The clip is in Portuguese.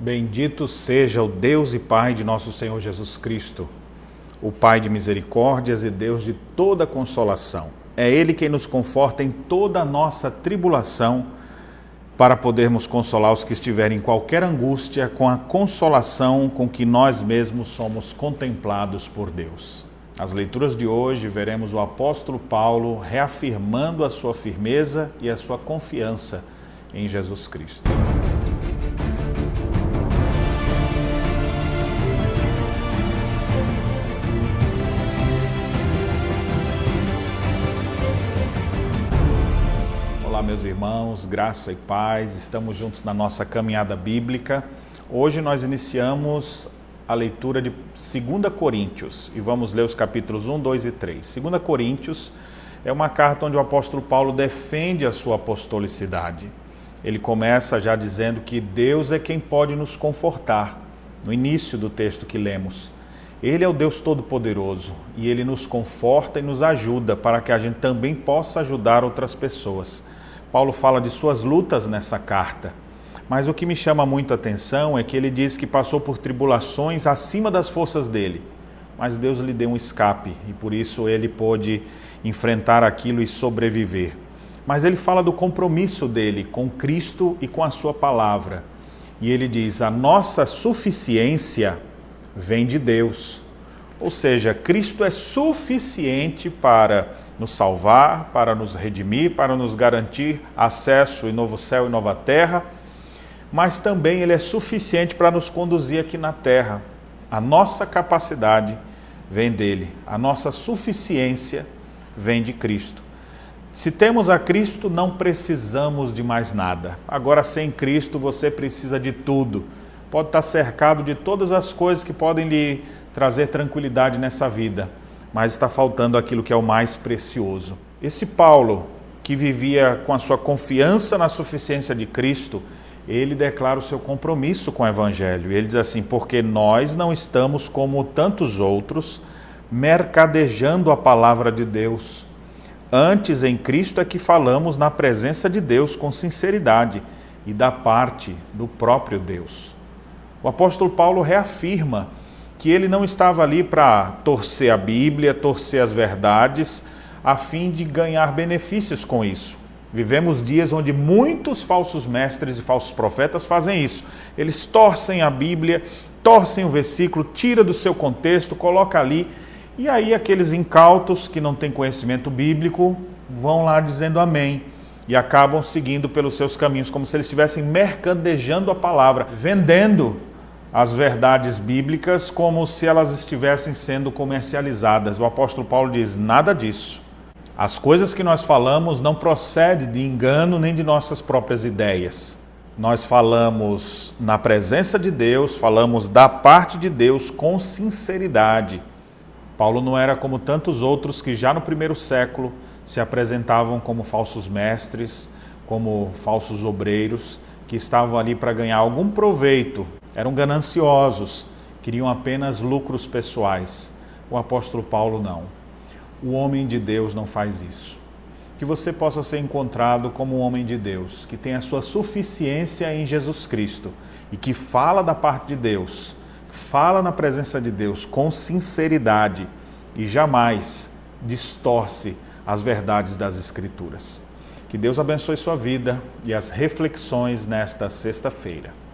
Bendito seja o Deus e Pai de nosso Senhor Jesus Cristo, o Pai de misericórdias e Deus de toda consolação. É Ele quem nos conforta em toda a nossa tribulação, para podermos consolar os que estiverem em qualquer angústia com a consolação com que nós mesmos somos contemplados por Deus. Nas leituras de hoje, veremos o apóstolo Paulo reafirmando a sua firmeza e a sua confiança em Jesus Cristo. Meus irmãos, graça e paz. Estamos juntos na nossa caminhada bíblica. Hoje nós iniciamos a leitura de 2 Coríntios e vamos ler os capítulos 1, 2 e 3. 2 Coríntios é uma carta onde o apóstolo Paulo defende a sua apostolicidade. Ele começa já dizendo que Deus é quem pode nos confortar, no início do texto que lemos. Ele é o Deus Todo-Poderoso e ele nos conforta e nos ajuda para que a gente também possa ajudar outras pessoas. Paulo fala de suas lutas nessa carta. Mas o que me chama muito a atenção é que ele diz que passou por tribulações acima das forças dele. Mas Deus lhe deu um escape e por isso ele pôde enfrentar aquilo e sobreviver. Mas ele fala do compromisso dele com Cristo e com a sua palavra. E ele diz: a nossa suficiência vem de Deus. Ou seja, Cristo é suficiente para nos salvar, para nos redimir, para nos garantir acesso em novo céu e nova terra, mas também ele é suficiente para nos conduzir aqui na terra. A nossa capacidade vem dele, a nossa suficiência vem de Cristo. Se temos a Cristo, não precisamos de mais nada. Agora, sem Cristo, você precisa de tudo. Pode estar cercado de todas as coisas que podem lhe trazer tranquilidade nessa vida mas está faltando aquilo que é o mais precioso. Esse Paulo, que vivia com a sua confiança na suficiência de Cristo, ele declara o seu compromisso com o Evangelho. Ele diz assim: Porque nós não estamos como tantos outros, mercadejando a palavra de Deus. Antes, em Cristo é que falamos na presença de Deus com sinceridade e da parte do próprio Deus. O apóstolo Paulo reafirma que ele não estava ali para torcer a Bíblia, torcer as verdades, a fim de ganhar benefícios com isso. Vivemos dias onde muitos falsos mestres e falsos profetas fazem isso. Eles torcem a Bíblia, torcem o versículo, tira do seu contexto, coloca ali, e aí aqueles incautos que não têm conhecimento bíblico vão lá dizendo amém e acabam seguindo pelos seus caminhos como se eles estivessem mercadejando a palavra, vendendo as verdades bíblicas como se elas estivessem sendo comercializadas. O apóstolo Paulo diz: nada disso. As coisas que nós falamos não procedem de engano nem de nossas próprias ideias. Nós falamos na presença de Deus, falamos da parte de Deus com sinceridade. Paulo não era como tantos outros que já no primeiro século se apresentavam como falsos mestres, como falsos obreiros, que estavam ali para ganhar algum proveito eram gananciosos, queriam apenas lucros pessoais. O apóstolo Paulo não. O homem de Deus não faz isso. Que você possa ser encontrado como um homem de Deus, que tem a sua suficiência em Jesus Cristo e que fala da parte de Deus, fala na presença de Deus com sinceridade e jamais distorce as verdades das Escrituras. Que Deus abençoe sua vida e as reflexões nesta sexta-feira.